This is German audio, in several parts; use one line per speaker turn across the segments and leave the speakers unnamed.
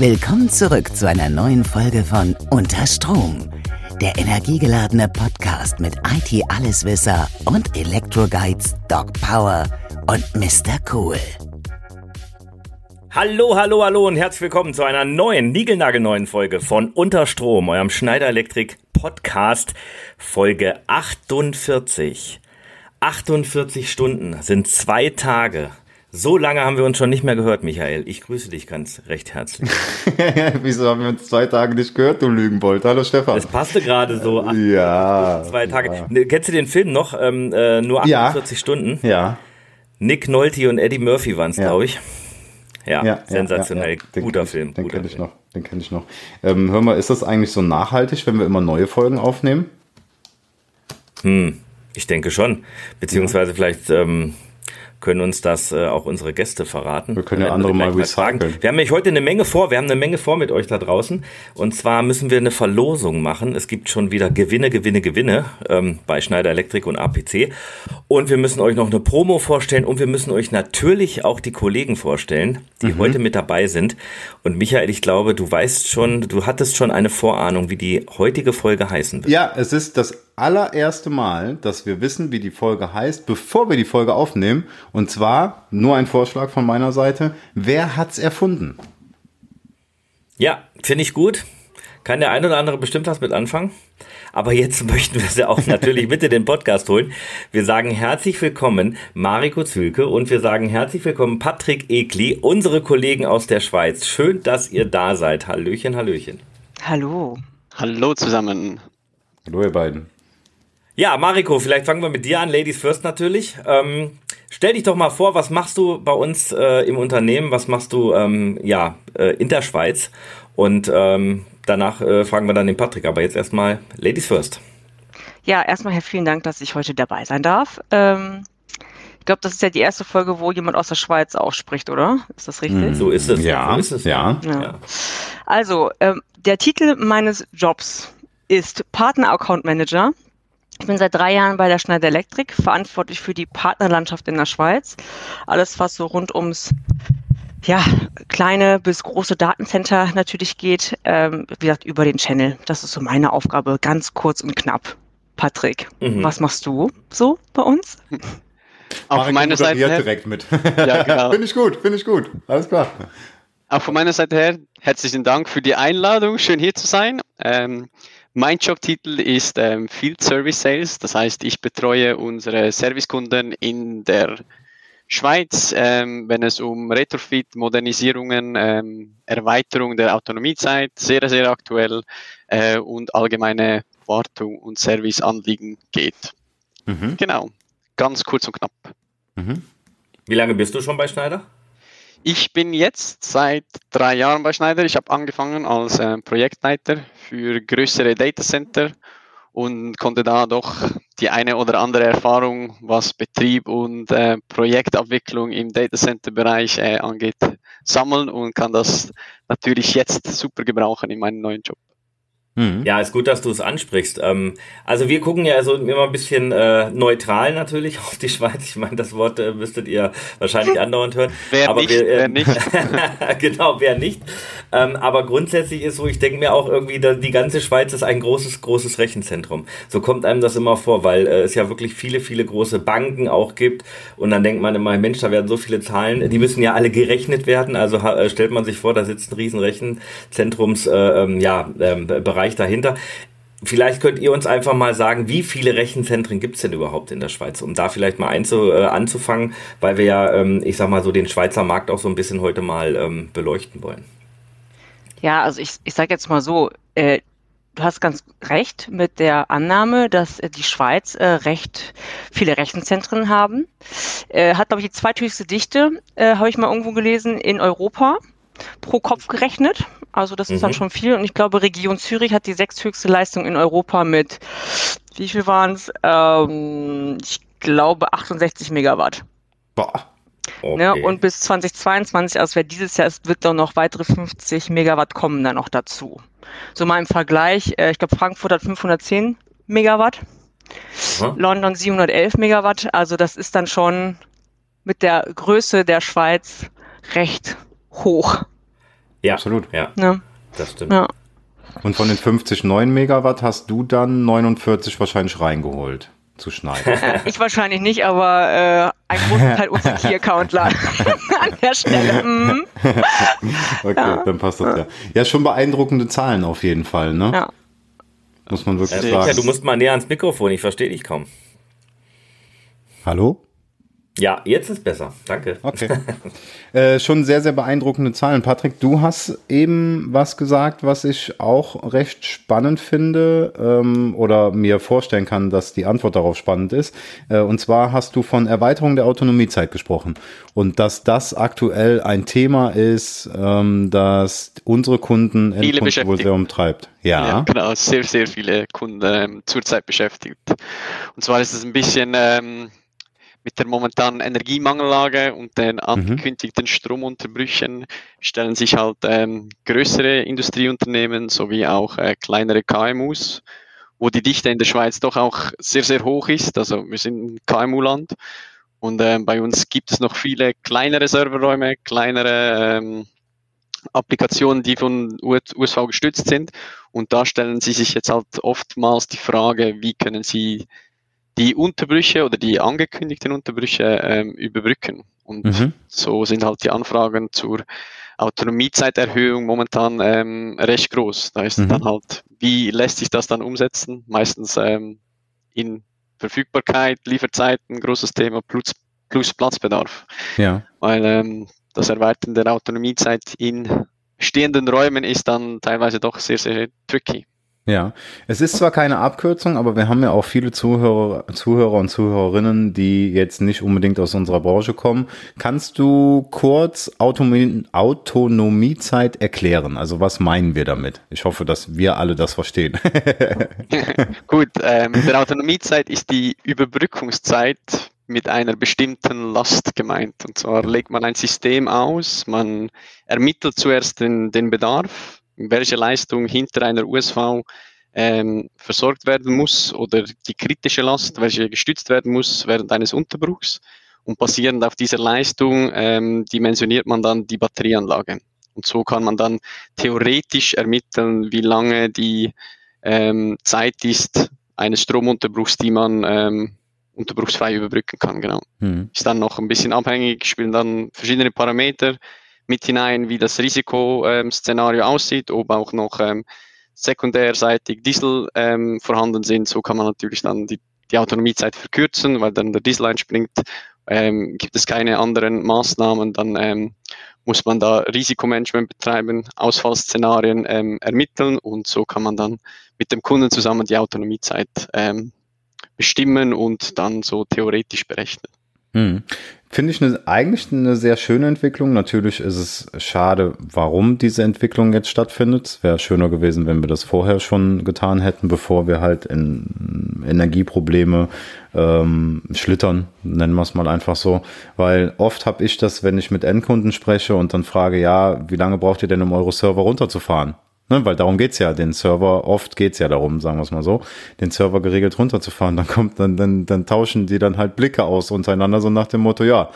Willkommen zurück zu einer neuen Folge von Unter Strom, der energiegeladene Podcast mit IT-Alleswisser und Elektroguides Doc Power und Mr. Cool.
Hallo, hallo, hallo und herzlich willkommen zu einer neuen, niegelnagelneuen Folge von Unterstrom, eurem Schneider Elektrik Podcast, Folge 48. 48 Stunden sind zwei Tage. So lange haben wir uns schon nicht mehr gehört, Michael. Ich grüße dich ganz recht herzlich.
Wieso haben wir uns zwei Tage nicht gehört, du Lügenbold? Hallo Stefan.
Das passte gerade so.
Ach, ja.
Zwei Tage. Ja. Kennst du den Film noch? Ähm, äh, nur 48
ja.
Stunden?
Ja.
Nick Nolte und Eddie Murphy waren es, ja. glaube ich. Ja,
ja
sensationell.
Den
guter
ich,
Film.
Den kenne ich noch. Den kenne ich noch. Ähm, hör mal, ist das eigentlich so nachhaltig, wenn wir immer neue Folgen aufnehmen?
Hm, ich denke schon. Beziehungsweise vielleicht ähm, können uns das äh, auch unsere Gäste verraten.
Wir können ja andere mal recyceln.
Wir haben nämlich heute eine Menge vor. Wir haben eine Menge vor mit euch da draußen. Und zwar müssen wir eine Verlosung machen. Es gibt schon wieder Gewinne, Gewinne, Gewinne ähm, bei Schneider Elektrik und APC. Und wir müssen euch noch eine Promo vorstellen und wir müssen euch natürlich auch die Kollegen vorstellen, die mhm. heute mit dabei sind. Und Michael, ich glaube, du weißt schon, du hattest schon eine Vorahnung, wie die heutige Folge heißen wird.
Ja, es ist das allererste Mal, dass wir wissen, wie die Folge heißt, bevor wir die Folge aufnehmen. Und zwar, nur ein Vorschlag von meiner Seite, wer hat's erfunden?
Ja, finde ich gut. Kann der ein oder andere bestimmt was mit anfangen. Aber jetzt möchten wir sie auch natürlich mit in den Podcast holen. Wir sagen herzlich willkommen Mariko Zülke und wir sagen herzlich willkommen Patrick Ekli, unsere Kollegen aus der Schweiz. Schön, dass ihr da seid. Hallöchen, Hallöchen.
Hallo.
Hallo zusammen.
Hallo ihr beiden.
Ja, Mariko, vielleicht fangen wir mit dir an, Ladies First natürlich. Ähm, stell dich doch mal vor, was machst du bei uns äh, im Unternehmen, was machst du ähm, ja, äh, in der Schweiz? Und ähm, danach äh, fragen wir dann den Patrick, aber jetzt erstmal Ladies First.
Ja, erstmal vielen Dank, dass ich heute dabei sein darf. Ähm, ich glaube, das ist ja die erste Folge, wo jemand aus der Schweiz auch spricht, oder? Ist das richtig?
So ist es.
Ja,
so ist es.
Ja.
ja. Also, ähm, der Titel meines Jobs ist Partner Account Manager. Ich bin seit drei Jahren bei der Schneider Elektrik, verantwortlich für die Partnerlandschaft in der Schweiz. Alles, was so rund ums ja, kleine bis große Datencenter natürlich geht, ähm, wie gesagt, über den Channel. Das ist so meine Aufgabe, ganz kurz und knapp. Patrick, mhm. was machst du so bei uns?
Auch von meiner Seite her.
direkt mit.
Ja, genau.
finde ich gut, finde ich gut. Alles klar.
Auch von meiner Seite her herzlichen Dank für die Einladung. Schön hier zu sein. Ähm, mein Jobtitel ist ähm, Field Service Sales. Das heißt, ich betreue unsere Servicekunden in der Schweiz, ähm, wenn es um Retrofit, Modernisierungen, ähm, Erweiterung der Autonomiezeit, sehr, sehr aktuell äh, und allgemeine Wartung und Serviceanliegen geht. Mhm. Genau, ganz kurz und knapp.
Mhm. Wie lange bist du schon bei Schneider?
Ich bin jetzt seit drei Jahren bei Schneider. Ich habe angefangen als äh, Projektleiter für größere Datacenter und konnte da doch die eine oder andere Erfahrung, was Betrieb und äh, Projektabwicklung im Datacenter-Bereich äh, angeht, sammeln und kann das natürlich jetzt super gebrauchen in meinem neuen Job.
Mhm. Ja, ist gut, dass du es ansprichst. Ähm, also wir gucken ja so immer ein bisschen äh, neutral natürlich auf die Schweiz. Ich meine, das Wort äh, müsstet ihr wahrscheinlich andauernd hören.
Wer
aber
nicht,
wir, äh,
wer nicht.
genau, wer nicht. Ähm, aber grundsätzlich ist so, ich denke mir auch irgendwie, die ganze Schweiz ist ein großes, großes Rechenzentrum. So kommt einem das immer vor, weil äh, es ja wirklich viele, viele große Banken auch gibt. Und dann denkt man immer, Mensch, da werden so viele Zahlen, die müssen ja alle gerechnet werden. Also äh, stellt man sich vor, da sitzt ein riesen Rechenzentrums, äh, ähm, ja, ähm, Bereich dahinter. Vielleicht könnt ihr uns einfach mal sagen, wie viele Rechenzentren gibt es denn überhaupt in der Schweiz, um da vielleicht mal einzu, äh, anzufangen, weil wir ja, ähm, ich sag mal so, den Schweizer Markt auch so ein bisschen heute mal ähm, beleuchten wollen.
Ja, also ich, ich sage jetzt mal so, äh, du hast ganz recht mit der Annahme, dass äh, die Schweiz äh, recht viele Rechenzentren haben. Äh, hat, glaube ich, die zweithöchste Dichte, äh, habe ich mal irgendwo gelesen, in Europa pro Kopf gerechnet. Also das ist mhm. dann schon viel. Und ich glaube, Region Zürich hat die sechsthöchste Leistung in Europa mit, wie viel waren es? Ähm, ich glaube 68 Megawatt.
Boah.
Okay. Ne, und bis 2022, also wer dieses Jahr ist, wird dann noch weitere 50 Megawatt kommen dann noch dazu. So mal im Vergleich, äh, ich glaube Frankfurt hat 510 Megawatt, mhm. London 711 Megawatt, also das ist dann schon mit der Größe der Schweiz recht hoch.
Ja,
absolut.
Ja,
Ja.
das stimmt.
Ja.
Und von den 50 9 Megawatt hast du dann 49 wahrscheinlich reingeholt zu schneiden.
Ich wahrscheinlich nicht, aber äh, ein großer Teil unserer Key-Accountler an der Stelle. Mhm.
Okay, dann passt das ja. Ja, schon beeindruckende Zahlen auf jeden Fall, ne?
Ja.
Muss man wirklich
Äh,
sagen.
Micha, du musst mal näher ans Mikrofon, ich verstehe dich kaum.
Hallo?
Ja, jetzt ist besser. Danke.
Okay. äh, schon sehr, sehr beeindruckende Zahlen. Patrick, du hast eben was gesagt, was ich auch recht spannend finde ähm, oder mir vorstellen kann, dass die Antwort darauf spannend ist. Äh, und zwar hast du von Erweiterung der Autonomiezeit gesprochen und dass das aktuell ein Thema ist, ähm, das unsere Kunden
Viele
Endkunden wohl
beschäftigt.
sehr umtreibt. Ja.
Ja, genau, sehr, sehr viele Kunden ähm, zurzeit beschäftigt. Und zwar ist es ein bisschen ähm, mit der momentanen Energiemangellage und den angekündigten Stromunterbrüchen stellen sich halt ähm, größere Industrieunternehmen sowie auch äh, kleinere KMUs, wo die Dichte in der Schweiz doch auch sehr, sehr hoch ist. Also wir sind ein KMU-Land und ähm, bei uns gibt es noch viele kleinere Serverräume, kleinere ähm, Applikationen, die von USV gestützt sind. Und da stellen sie sich jetzt halt oftmals die Frage, wie können sie die Unterbrüche oder die angekündigten Unterbrüche ähm, überbrücken. Und
Mhm.
so sind halt die Anfragen zur Autonomiezeiterhöhung momentan ähm, recht groß. Da ist
Mhm.
dann halt, wie lässt sich das dann umsetzen? Meistens ähm, in Verfügbarkeit, Lieferzeiten, großes Thema, plus, plus Platzbedarf
Ja.
weil ähm, das Erweitern der Autonomiezeit in stehenden Räumen ist dann teilweise doch sehr, sehr tricky.
Ja, es ist zwar keine Abkürzung, aber wir haben ja auch viele Zuhörer, Zuhörer und Zuhörerinnen, die jetzt nicht unbedingt aus unserer Branche kommen. Kannst du kurz Autonomie, Autonomiezeit erklären? Also was meinen wir damit? Ich hoffe, dass wir alle das verstehen.
Gut, ähm, der Autonomiezeit ist die Überbrückungszeit mit einer bestimmten Last gemeint. Und zwar legt man ein System aus, man ermittelt zuerst den, den Bedarf, welche Leistung hinter einer USV ähm, versorgt werden muss oder die kritische Last, welche gestützt werden muss während eines Unterbruchs. Und basierend auf dieser Leistung ähm, dimensioniert man dann die Batterieanlage. Und so kann man dann theoretisch ermitteln, wie lange die ähm, Zeit ist eines Stromunterbruchs, die man ähm, unterbruchsfrei überbrücken kann. Genau.
Hm.
Ist dann noch ein bisschen abhängig, spielen dann verschiedene Parameter mit hinein, wie das Risikoszenario aussieht, ob auch noch ähm, sekundärseitig Diesel ähm, vorhanden sind. So kann man natürlich dann die, die Autonomiezeit verkürzen, weil dann der Diesel einspringt. Ähm, gibt es keine anderen Maßnahmen, dann ähm, muss man da Risikomanagement betreiben, Ausfallszenarien ähm, ermitteln und so kann man dann mit dem Kunden zusammen die Autonomiezeit ähm, bestimmen und dann so theoretisch berechnen.
Hm. Finde ich eine, eigentlich eine sehr schöne Entwicklung. Natürlich ist es schade, warum diese Entwicklung jetzt stattfindet. Es wäre schöner gewesen, wenn wir das vorher schon getan hätten, bevor wir halt in Energieprobleme ähm, schlittern, nennen wir es mal einfach so. Weil oft habe ich das, wenn ich mit Endkunden spreche und dann frage, ja, wie lange braucht ihr denn, um eure Server runterzufahren? Ne, weil darum geht's ja, den Server, oft geht's ja darum, sagen wir es mal so, den Server geregelt runterzufahren. Dann kommt, dann, dann, dann tauschen die dann halt Blicke aus untereinander, so nach dem Motto, ja,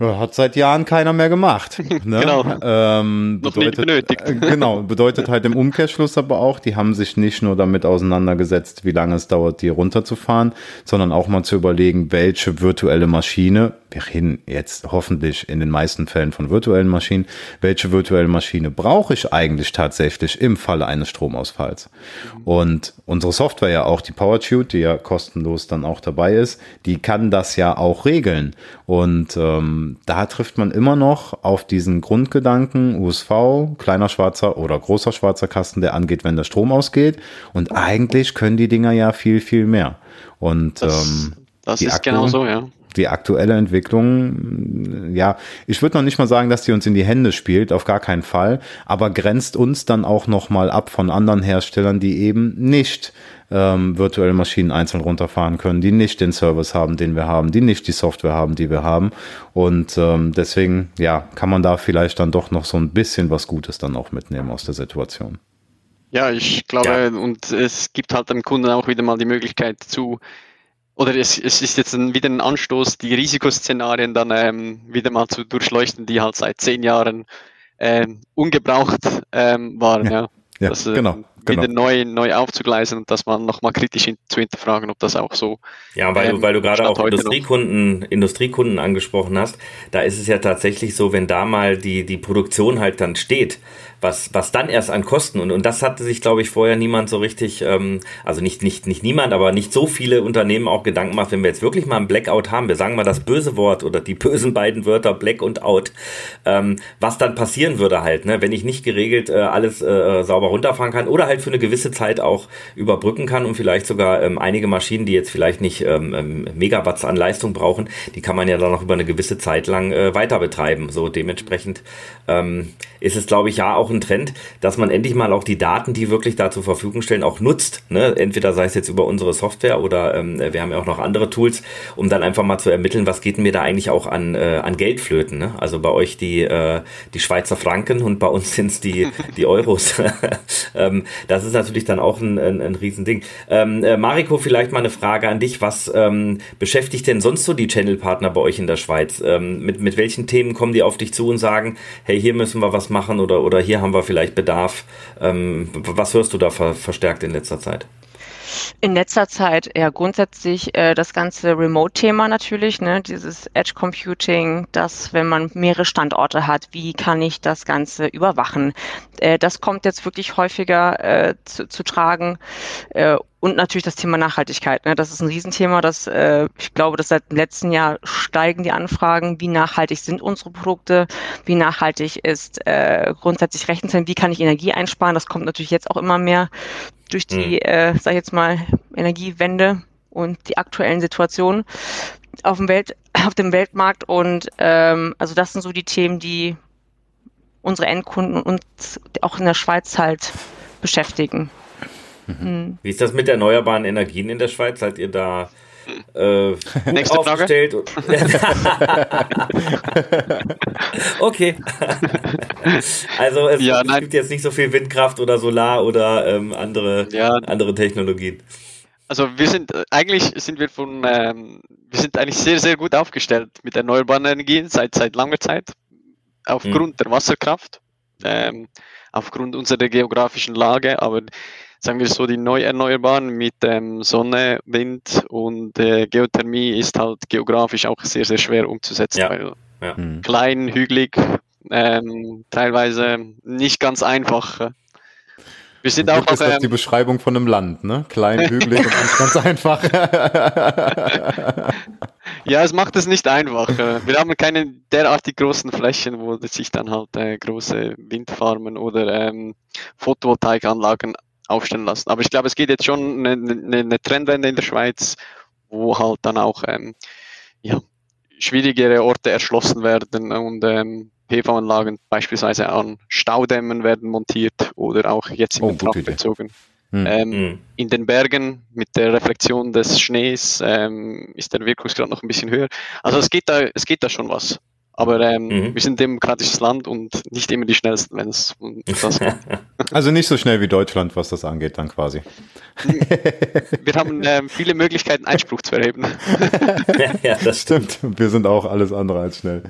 hat seit Jahren keiner mehr gemacht. Ne?
Genau.
Ähm,
nicht benötigt.
äh, Genau, bedeutet halt im Umkehrschluss aber auch, die haben sich nicht nur damit auseinandergesetzt, wie lange es dauert, die runterzufahren, sondern auch mal zu überlegen, welche virtuelle Maschine, wir reden jetzt hoffentlich in den meisten Fällen von virtuellen Maschinen, welche virtuelle Maschine brauche ich eigentlich tatsächlich im Falle eines Stromausfalls? Und unsere Software ja auch, die PowerTune, die ja kostenlos dann auch dabei ist, die kann das ja auch regeln. Und ähm, da trifft man immer noch auf diesen Grundgedanken USV, kleiner schwarzer oder großer schwarzer Kasten, der angeht, wenn der Strom ausgeht. Und eigentlich können die Dinger ja viel, viel mehr. Und
Das,
ähm,
das
die
ist
Akku-
genau so, ja.
die aktuelle Entwicklung, ja, ich würde noch nicht mal sagen, dass die uns in die Hände spielt, auf gar keinen Fall, aber grenzt uns dann auch noch mal ab von anderen Herstellern, die eben nicht ähm, virtuelle Maschinen einzeln runterfahren können, die nicht den Service haben, den wir haben, die nicht die Software haben, die wir haben. Und ähm, deswegen, ja, kann man da vielleicht dann doch noch so ein bisschen was Gutes dann auch mitnehmen aus der Situation.
Ja, ich glaube,
Ja.
und es gibt halt dem Kunden auch wieder mal die Möglichkeit zu, oder es, es ist jetzt ein, wieder ein Anstoß, die Risikoszenarien dann ähm, wieder mal zu durchleuchten, die halt seit zehn Jahren ähm, ungebraucht ähm, waren. Ja,
ja das, äh, genau
genau. wieder neu, neu aufzugleisen und das mal nochmal kritisch in, zu hinterfragen, ob das auch so.
Ja, weil, ähm, du, weil du gerade auch Industriekunden, Industriekunden angesprochen hast, da ist es ja tatsächlich so, wenn da mal die, die Produktion halt dann steht, was, was dann erst an Kosten und, und das hatte sich, glaube ich, vorher niemand so richtig, ähm, also nicht, nicht, nicht niemand, aber nicht so viele Unternehmen auch Gedanken gemacht, wenn wir jetzt wirklich mal ein Blackout haben, wir sagen mal das böse Wort oder die bösen beiden Wörter Black und Out, ähm, was dann passieren würde halt, ne, wenn ich nicht geregelt äh, alles äh, sauber runterfahren kann oder halt für eine gewisse Zeit auch überbrücken kann und vielleicht sogar ähm, einige Maschinen, die jetzt vielleicht nicht ähm, ähm Megawatts an Leistung brauchen, die kann man ja dann noch über eine gewisse Zeit lang äh, weiter betreiben. So dementsprechend ähm, ist es, glaube ich, ja auch ein Trend, dass man endlich mal auch die Daten, die wirklich da zur Verfügung stellen, auch nutzt. Ne? Entweder sei es jetzt über unsere Software oder ähm, wir haben ja auch noch andere Tools, um dann einfach mal zu ermitteln, was geht mir da eigentlich auch an, äh, an Geldflöten. Ne? Also bei euch die, äh, die Schweizer Franken und bei uns sind es die, die Euros. ähm, das ist natürlich dann auch ein, ein, ein Riesending. Ähm, äh, Mariko, vielleicht mal eine Frage an dich. Was ähm, beschäftigt denn sonst so die Channel-Partner bei euch in der Schweiz? Ähm, mit, mit welchen Themen kommen die auf dich zu und sagen, hey, hier müssen wir was machen oder, oder hier haben wir vielleicht Bedarf. Ähm, was hörst du da ver verstärkt in letzter Zeit?
In letzter Zeit ja grundsätzlich äh, das ganze Remote-Thema natürlich, ne, dieses Edge Computing, dass wenn man mehrere Standorte hat, wie kann ich das Ganze überwachen? Äh, das kommt jetzt wirklich häufiger äh, zu, zu tragen. Äh, und natürlich das Thema Nachhaltigkeit. Ne? Das ist ein Riesenthema. Das, äh, ich glaube, dass seit dem letzten Jahr steigen die Anfragen. Wie nachhaltig sind unsere Produkte? Wie nachhaltig ist äh, grundsätzlich Rechenzentren? Wie kann ich Energie einsparen? Das kommt natürlich jetzt auch immer mehr durch die, mhm. äh, sag ich jetzt mal, Energiewende und die aktuellen Situationen auf dem Welt, auf dem Weltmarkt. Und ähm, also das sind so die Themen, die unsere Endkunden und auch in der Schweiz halt beschäftigen.
Mhm. Wie ist das mit erneuerbaren Energien in der Schweiz? Seid ihr da äh,
Nächste aufgestellt?
okay. also es, ja, es, gibt jetzt nicht so viel Windkraft oder Solar oder ähm, andere, ja. andere Technologien.
Also wir sind eigentlich sind wir von ähm, wir sind eigentlich sehr sehr gut aufgestellt mit erneuerbaren Energien seit seit langer Zeit aufgrund mhm. der Wasserkraft, ähm, aufgrund unserer geografischen Lage, aber sagen wir so, die neu erneuerbaren mit ähm, Sonne, Wind und äh, Geothermie ist halt geografisch auch sehr, sehr schwer umzusetzen, ja. weil ja. Mhm. klein, hügelig, ähm, teilweise nicht ganz einfach.
Wir sind auch ist das ähm, die Beschreibung von einem Land, ne? Klein, hügelig und nicht ganz einfach.
ja, es macht es nicht einfach. Wir haben keine derartig großen Flächen, wo sich dann halt äh, große Windfarmen oder ähm, Photovoltaikanlagen aufstellen lassen. Aber ich glaube, es geht jetzt schon eine, eine, eine Trendwende in der Schweiz, wo halt dann auch ähm, ja, schwierigere Orte erschlossen werden und ähm, PV-Anlagen beispielsweise an Staudämmen werden montiert oder auch jetzt in oh, Betracht bezogen. Hm. Ähm, hm. In den Bergen mit der Reflexion des Schnees ähm, ist der Wirkungsgrad noch ein bisschen höher. Also es geht da, es geht da schon was. Aber ähm, mhm. wir sind ein demokratisches Land und nicht immer die schnellsten, wenn es um das geht.
Also nicht so schnell wie Deutschland, was das angeht, dann quasi.
Wir haben ähm, viele Möglichkeiten, Einspruch zu erheben.
ja, das stimmt. Wir sind auch alles andere als schnell.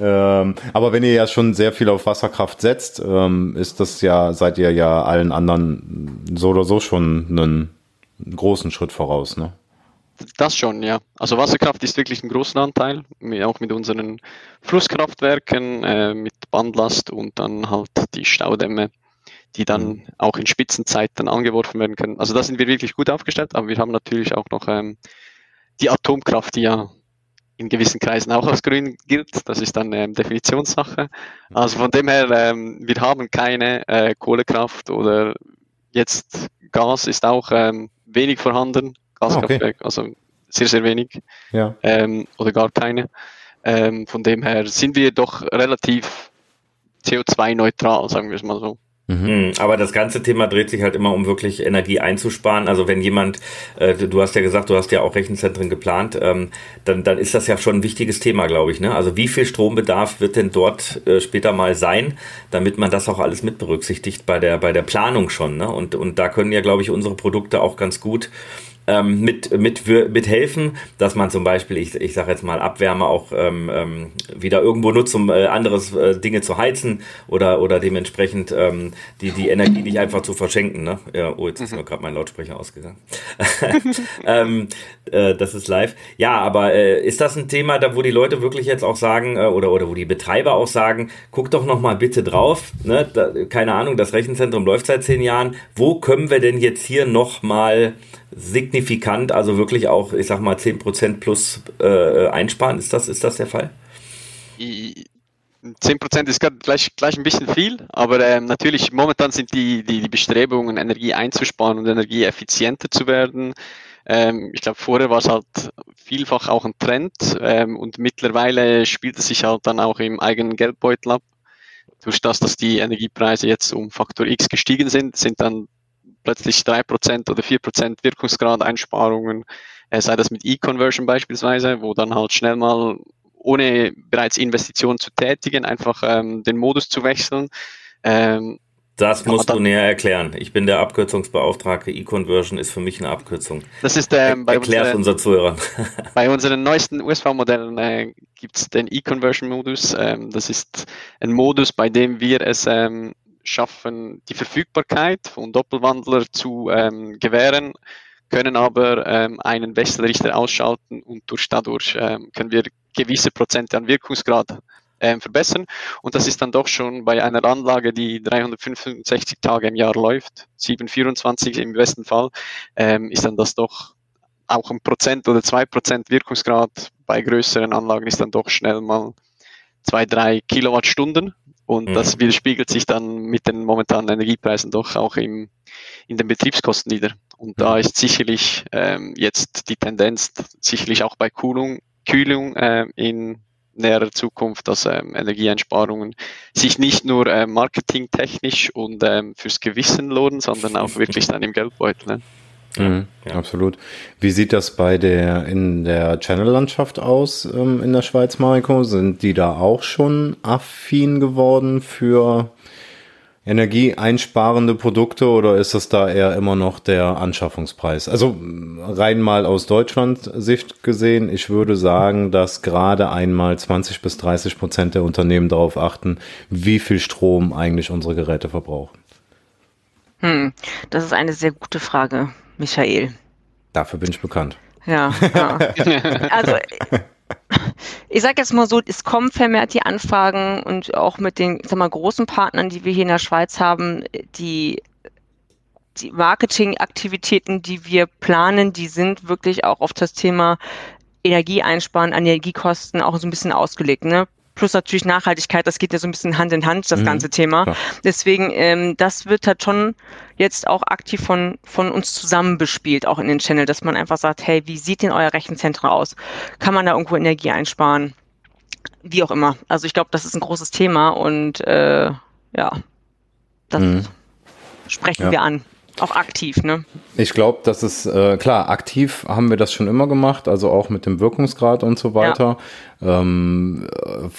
Ähm, aber wenn ihr ja schon sehr viel auf Wasserkraft setzt, ähm, ist das ja, seid ihr ja allen anderen so oder so schon einen großen Schritt voraus, ne?
Das schon, ja. Also Wasserkraft ist wirklich ein großer Anteil, auch mit unseren Flusskraftwerken, äh, mit Bandlast und dann halt die Staudämme, die dann mhm. auch in Spitzenzeiten angeworfen werden können. Also da sind wir wirklich gut aufgestellt, aber wir haben natürlich auch noch ähm, die Atomkraft, die ja in gewissen Kreisen auch als grün gilt. Das ist dann ähm, Definitionssache. Also von dem her, ähm, wir haben keine äh, Kohlekraft oder jetzt Gas ist auch ähm, wenig vorhanden Gaskraftwerk, okay. also sehr, sehr wenig ja. ähm, oder gar keine. Ähm, von dem her sind wir doch relativ CO2-neutral, sagen wir es mal so.
Mhm. mhm. Aber das ganze Thema dreht sich halt immer um wirklich Energie einzusparen. Also wenn jemand, äh, du hast ja gesagt, du hast ja auch Rechenzentren geplant, ähm, dann, dann ist das ja schon ein wichtiges Thema, glaube ich. Ne? Also wie viel Strombedarf wird denn dort äh, später mal sein, damit man das auch alles mit berücksichtigt bei der, bei der Planung schon. Ne? Und, und da können ja, glaube ich, unsere Produkte auch ganz gut ähm, mit, mit, mit helfen, dass man zum Beispiel, ich, ich sage jetzt mal, Abwärme auch ähm, ähm, wieder irgendwo nutzt, um äh, anderes äh, Dinge zu heizen oder, oder dementsprechend ähm, die, die Energie nicht einfach zu verschenken. Ne? Ja, oh, jetzt ist mhm. mir gerade mein Lautsprecher ausgegangen. ähm, äh, das ist live. Ja, aber äh, ist das ein Thema, da wo die Leute wirklich jetzt auch sagen, äh, oder, oder wo die Betreiber auch sagen, guck doch noch mal bitte drauf, ne? Da, keine Ahnung, das Rechenzentrum läuft seit zehn Jahren, wo können wir denn jetzt hier noch mal signifikant, also wirklich auch, ich sag mal, 10% plus äh, einsparen. Ist das, ist das der Fall?
10% ist gleich, gleich ein bisschen viel, aber ähm, natürlich momentan sind die, die, die Bestrebungen, Energie einzusparen und energieeffizienter zu werden. Ähm, ich glaube, vorher war es halt vielfach auch ein Trend ähm, und mittlerweile spielt es sich halt dann auch im eigenen Geldbeutel ab. Durch das, dass die Energiepreise jetzt um Faktor X gestiegen sind, sind dann plötzlich drei Prozent oder vier Prozent Wirkungsgrad Einsparungen, äh, sei das mit E-Conversion beispielsweise, wo dann halt schnell mal ohne bereits Investitionen zu tätigen, einfach ähm, den Modus zu wechseln.
Ähm, das musst du näher erklären. Ich bin der Abkürzungsbeauftragte. E-Conversion ist für mich eine Abkürzung.
Das ist ähm,
bei Erklär's unser Zuhörern.
bei unseren neuesten USV-Modellen äh, gibt es den E-Conversion-Modus. Ähm, das ist ein Modus, bei dem wir es ähm, schaffen, die Verfügbarkeit von Doppelwandler zu ähm, gewähren, können aber ähm, einen Wechselrichter ausschalten und durch, dadurch ähm, können wir gewisse Prozente an Wirkungsgrad ähm, verbessern. Und das ist dann doch schon bei einer Anlage, die 365 Tage im Jahr läuft, 724 im besten Fall, ähm, ist dann das doch auch ein Prozent oder zwei Prozent Wirkungsgrad bei größeren Anlagen ist dann doch schnell mal zwei, drei Kilowattstunden. Und mhm. das widerspiegelt sich dann mit den momentanen Energiepreisen doch auch im, in den Betriebskosten nieder. Und mhm. da ist sicherlich ähm, jetzt die Tendenz, sicherlich auch bei Kühlung, Kühlung äh, in näherer Zukunft, dass ähm, Energieeinsparungen sich nicht nur äh, marketingtechnisch und ähm, fürs Gewissen lohnen, sondern auch wirklich dann im Geldbeutel. Ne?
Mhm, ja. Absolut. Wie sieht das bei der in der Channel-Landschaft aus ähm, in der Schweiz, Mariko? Sind die da auch schon affin geworden für energieeinsparende Produkte oder ist das da eher immer noch der Anschaffungspreis? Also rein mal aus Deutschland Sicht gesehen, ich würde sagen, dass gerade einmal 20 bis 30 Prozent der Unternehmen darauf achten, wie viel Strom eigentlich unsere Geräte verbrauchen.
Hm, das ist eine sehr gute Frage. Michael.
Dafür bin ich bekannt.
Ja, ja. also ich sage jetzt mal so, es kommen vermehrt die Anfragen und auch mit den sag mal, großen Partnern, die wir hier in der Schweiz haben, die, die Marketingaktivitäten, die wir planen, die sind wirklich auch auf das Thema Energie einsparen, Energiekosten auch so ein bisschen ausgelegt. Ne? Plus natürlich Nachhaltigkeit, das geht ja so ein bisschen Hand in Hand, das mhm, ganze Thema. Klar. Deswegen, ähm, das wird halt schon jetzt auch aktiv von, von uns zusammen bespielt, auch in den Channel, dass man einfach sagt, hey, wie sieht denn euer Rechenzentrum aus? Kann man da irgendwo Energie einsparen? Wie auch immer. Also ich glaube, das ist ein großes Thema und äh, ja, das mhm. sprechen ja. wir an. Auch aktiv, ne?
Ich glaube, das ist äh, klar, aktiv haben wir das schon immer gemacht, also auch mit dem Wirkungsgrad und so weiter. Ja. Ähm,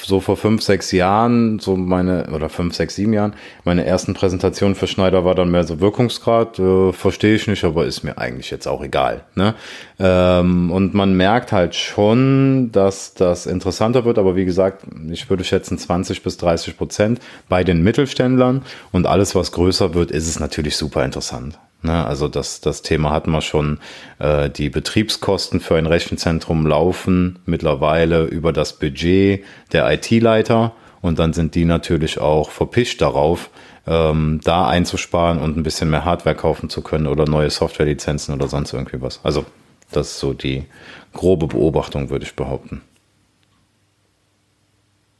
so vor fünf, sechs Jahren, so meine, oder fünf, sechs, sieben Jahren, meine ersten Präsentationen für Schneider war dann mehr so Wirkungsgrad, äh, verstehe ich nicht, aber ist mir eigentlich jetzt auch egal. Ne? Ähm, und man merkt halt schon, dass das interessanter wird, aber wie gesagt, ich würde schätzen 20 bis 30 Prozent bei den Mittelständlern und alles, was größer wird, ist es natürlich super interessant. Ne, also das, das Thema hatten wir schon. Äh, die Betriebskosten für ein Rechenzentrum laufen mittlerweile über das Budget der IT-Leiter und dann sind die natürlich auch verpischt darauf, ähm, da einzusparen und ein bisschen mehr Hardware kaufen zu können oder neue Softwarelizenzen oder sonst irgendwie was. Also das ist so die grobe Beobachtung, würde ich behaupten.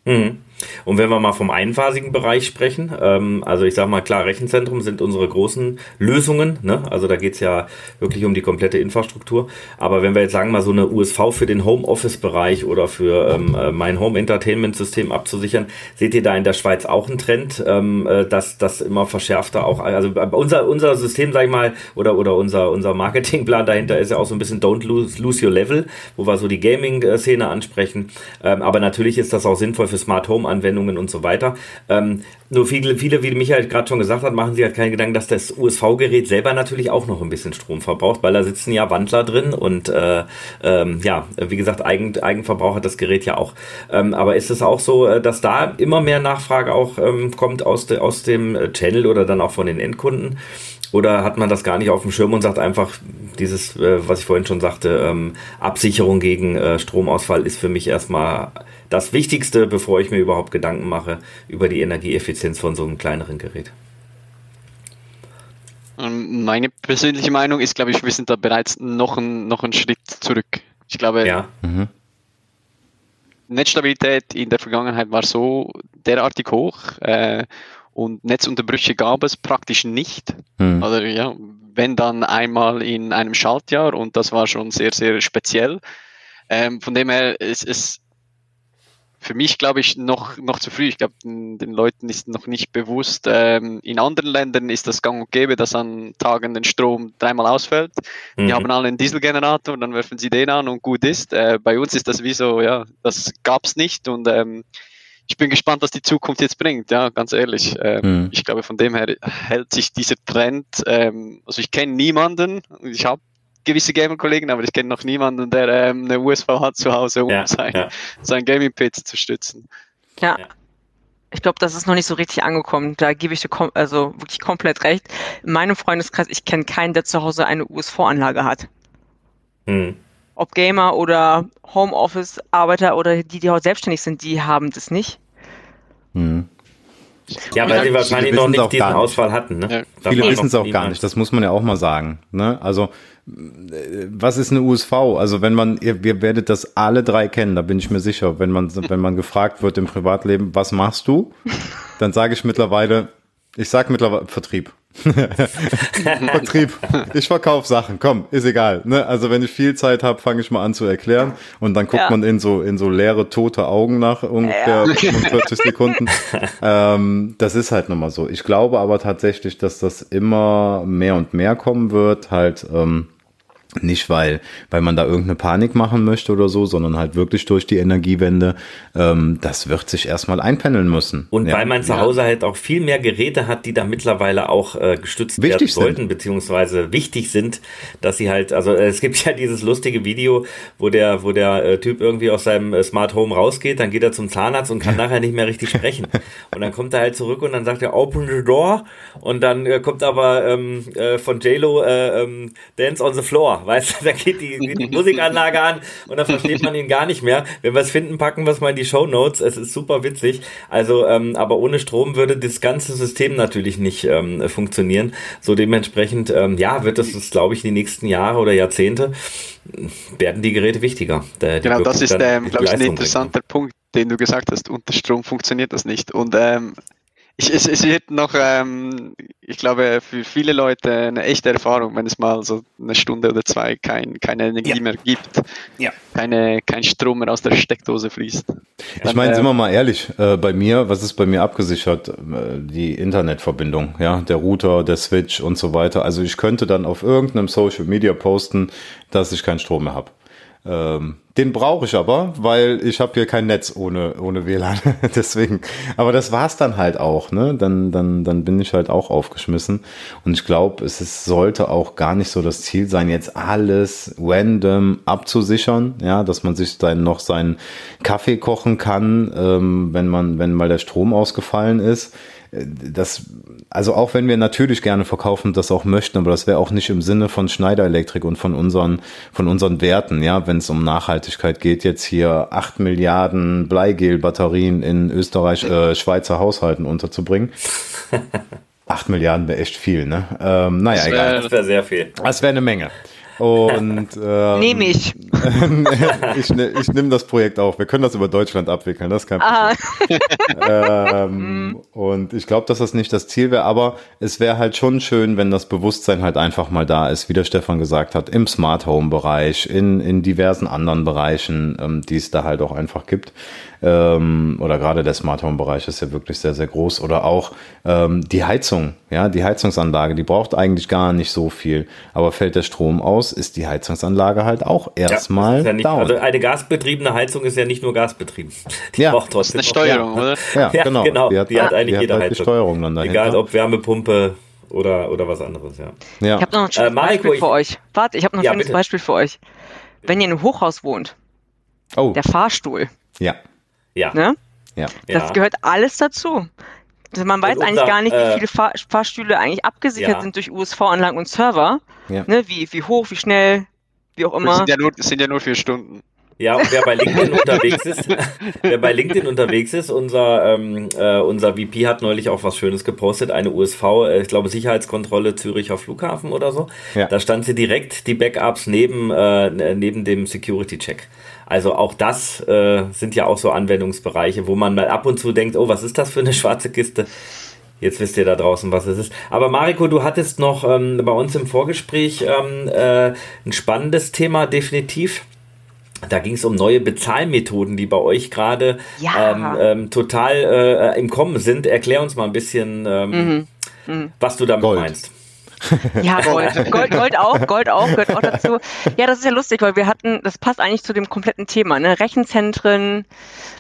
Mhm. Und wenn wir mal vom einphasigen Bereich sprechen, ähm, also ich sage mal klar, Rechenzentrum sind unsere großen Lösungen, ne? also da geht's ja wirklich um die komplette Infrastruktur. Aber wenn wir jetzt sagen mal so eine USV für den Homeoffice-Bereich oder für ähm, äh, mein Home-Entertainment-System abzusichern, seht ihr da in der Schweiz auch einen Trend, ähm, äh, dass das immer verschärfter auch, also unser, unser System, sag ich mal, oder, oder unser, unser Marketingplan dahinter ist ja auch so ein bisschen Don't lose, lose your level, wo wir so die Gaming-Szene ansprechen. Ähm, aber natürlich ist das auch sinnvoll für Smart Home Anwendungen und so weiter. Ähm, nur viele, viele, wie Michael gerade schon gesagt hat, machen sich halt keine Gedanken, dass das USV-Gerät selber natürlich auch noch ein bisschen Strom verbraucht, weil da sitzen ja Wandler drin und äh, ähm, ja, wie gesagt, Eigen, Eigenverbrauch hat das Gerät ja auch. Ähm, aber ist es auch so, äh, dass da immer mehr Nachfrage auch ähm, kommt aus, de, aus dem Channel oder dann auch von den Endkunden? Oder hat man das gar nicht auf dem Schirm und sagt einfach, dieses, äh, was ich vorhin schon sagte, ähm, Absicherung gegen äh, Stromausfall ist für mich erstmal das Wichtigste, bevor ich mir überhaupt Gedanken mache über die Energieeffizienz von so einem kleineren Gerät.
Ähm, meine persönliche Meinung ist, glaube ich, wir sind da bereits noch, ein, noch einen Schritt zurück. Ich glaube, ja. mhm. Netzstabilität in der Vergangenheit war so derartig hoch äh, und Netzunterbrüche gab es praktisch nicht. Mhm. Also ja, wenn dann einmal in einem Schaltjahr und das war schon sehr, sehr speziell. Ähm, von dem her, es, es für mich, glaube ich, noch, noch zu früh. Ich glaube, den, den, Leuten ist noch nicht bewusst. Ähm, in anderen Ländern ist das gang und gäbe, dass an Tagen der Strom dreimal ausfällt. Mhm. Die haben alle einen Dieselgenerator und dann werfen sie den an und gut ist. Äh, bei uns ist das wie so, ja, das gab es nicht und ähm, ich bin gespannt, was die Zukunft jetzt bringt, ja, ganz ehrlich. Ähm, mhm. Ich glaube, von dem her hält sich dieser Trend, ähm, also ich kenne niemanden, ich habe gewisse Gamer-Kollegen, aber ich kenne noch niemanden, der ähm, eine USV hat zu Hause, um ja, sein, ja. sein Gaming-PC zu stützen.
Ja. ja. Ich glaube, das ist noch nicht so richtig angekommen. Da gebe ich dir also wirklich komplett recht. In meinem Freundeskreis, ich kenne keinen, der zu Hause eine USV-Anlage hat. Hm. Ob Gamer oder Homeoffice-Arbeiter oder die, die heute selbstständig sind, die haben das nicht. Hm.
Ja, weil sie wahrscheinlich noch nicht diesen Ausfall hatten. Ne?
Ja. Viele wissen es auch gar nicht, das muss man ja auch mal sagen. Ne? Also was ist eine USV? Also wenn man, ihr, ihr werdet das alle drei kennen, da bin ich mir sicher. Wenn man, wenn man gefragt wird im Privatleben, was machst du? Dann sage ich mittlerweile, ich sage mittlerweile Vertrieb. Vertrieb. Ich verkaufe Sachen. Komm, ist egal. Ne? Also wenn ich viel Zeit habe, fange ich mal an zu erklären und dann guckt ja. man in so in so leere tote Augen nach ungefähr ja. 45 Sekunden. ähm, das ist halt nochmal so. Ich glaube aber tatsächlich, dass das immer mehr und mehr kommen wird. Halt. Ähm, nicht, weil, weil man da irgendeine Panik machen möchte oder so, sondern halt wirklich durch die Energiewende. Ähm, das wird sich erstmal einpendeln müssen.
Und ja. weil man zu Hause ja. halt auch viel mehr Geräte hat, die da mittlerweile auch äh, gestützt wichtig werden sollten, sind. beziehungsweise wichtig sind, dass sie halt, also äh, es gibt ja dieses lustige Video, wo der, wo der äh, Typ irgendwie aus seinem äh, Smart Home rausgeht, dann geht er zum Zahnarzt und kann nachher nicht mehr richtig sprechen. Und dann kommt er halt zurück und dann sagt er, open the door. Und dann äh, kommt aber ähm, äh, von JLo äh, ähm, Dance on the Floor weißt du, da geht die, geht die Musikanlage an und dann versteht man ihn gar nicht mehr. Wenn wir es finden, packen wir es mal in die Show Notes. Es ist super witzig. Also, ähm, aber ohne Strom würde das ganze System natürlich nicht ähm, funktionieren. So dementsprechend, ähm, ja, wird es, glaube ich, die nächsten Jahre oder Jahrzehnte werden die Geräte wichtiger.
Die genau, das ist, ähm, glaube ich, ein interessanter bringen. Punkt, den du gesagt hast. Unter Strom funktioniert das nicht. Und ähm, ich, es, es, wird noch, ähm, ich glaube, für viele Leute eine echte Erfahrung, wenn es mal so eine Stunde oder zwei kein, keine Energie ja. mehr gibt, ja. keine, kein Strom mehr aus der Steckdose fließt.
ich meine, äh, sind wir mal ehrlich, äh, bei mir, was ist bei mir abgesichert? Äh, die Internetverbindung, ja, der Router, der Switch und so weiter. Also ich könnte dann auf irgendeinem Social Media posten, dass ich keinen Strom mehr habe. Ähm, den brauche ich aber, weil ich habe hier kein Netz ohne, ohne WLAN. Deswegen. Aber das war's dann halt auch. Ne? Dann, dann, dann bin ich halt auch aufgeschmissen. Und ich glaube, es ist, sollte auch gar nicht so das Ziel sein, jetzt alles random abzusichern. Ja, dass man sich dann noch seinen Kaffee kochen kann, ähm, wenn man, wenn mal der Strom ausgefallen ist das, also auch wenn wir natürlich gerne verkaufen, das auch möchten, aber das wäre auch nicht im Sinne von Schneider Elektrik und von unseren, von unseren Werten, ja, wenn es um Nachhaltigkeit geht, jetzt hier acht Milliarden Bleigel-Batterien in Österreich, äh, Schweizer Haushalten unterzubringen. Acht Milliarden wäre echt viel, ne? Ähm, naja,
das wär, egal. Das wäre sehr viel.
Das wäre eine Menge. Und ähm,
nehme ich.
ich. Ne, ich nehme das Projekt auf. Wir können das über Deutschland abwickeln, das ist kein Problem. ähm, und ich glaube, dass das nicht das Ziel wäre, aber es wäre halt schon schön, wenn das Bewusstsein halt einfach mal da ist, wie der Stefan gesagt hat, im Smart Home Bereich, in, in diversen anderen Bereichen, ähm, die es da halt auch einfach gibt. Ähm, oder gerade der Smart Home Bereich ist ja wirklich sehr, sehr groß. Oder auch ähm, die Heizung, ja, die Heizungsanlage, die braucht eigentlich gar nicht so viel. Aber fällt der Strom aus, ist die Heizungsanlage halt auch erstmal
ja, ja
down.
Also eine gasbetriebene Heizung ist ja nicht nur gasbetrieben.
Die ja,
braucht trotzdem das ist eine Steuerung, oder?
Ja, ja genau.
genau. Die hat, die hat eigentlich
die
jede
hat halt
Heizung.
Die Steuerung dann dahinter.
Egal ob Wärmepumpe oder, oder was anderes, ja.
ja.
Ich habe noch ein schönes
Äh, Mariko,
Beispiel
ich-
für euch. Warte, ich habe noch ein
Ja,
schönes
bitte.
Beispiel für euch. Wenn ihr in einem Hochhaus wohnt,
Oh,
der Fahrstuhl,
ja.
Ja.
ne?
Ja.
Das
ja.
gehört alles dazu. Also man weiß
Und
eigentlich
unser,
gar nicht, wie
äh,
viele Fahr Fahrstühle eigentlich abgesichert
Ja.
sind durch USV-Anlagen und Server.
Ja.
Ne? Wie, wie hoch, wie schnell, wie auch
Das
immer.
sind ja nur, sind ja nur vier Stunden.
Ja, und wer bei LinkedIn unterwegs ist, wer bei LinkedIn unterwegs ist, unser, ähm, äh, unser VP hat neulich auch was Schönes gepostet, eine USV, äh, ich glaube Sicherheitskontrolle Züricher Flughafen oder so.
Ja.
Da stand sie direkt die Backups neben, äh, neben dem Security-Check. Also auch das äh, sind ja auch so Anwendungsbereiche, wo man mal ab und zu denkt, oh, was ist das für eine schwarze Kiste? Jetzt wisst ihr da draußen, was es ist. Aber Mariko, du hattest noch ähm, bei uns im Vorgespräch ähm, äh, ein spannendes Thema, definitiv. Da ging es um neue Bezahlmethoden, die bei euch gerade
Ja.
ähm, ähm, total äh, im Kommen sind. Erklär uns mal ein bisschen, ähm, was du damit
Gold.
meinst.
Ja, Gold. Gold, Gold auch, Gold auch, gehört auch dazu. Ja, das ist ja lustig, weil wir hatten, das passt eigentlich zu dem kompletten Thema, ne? Rechenzentren,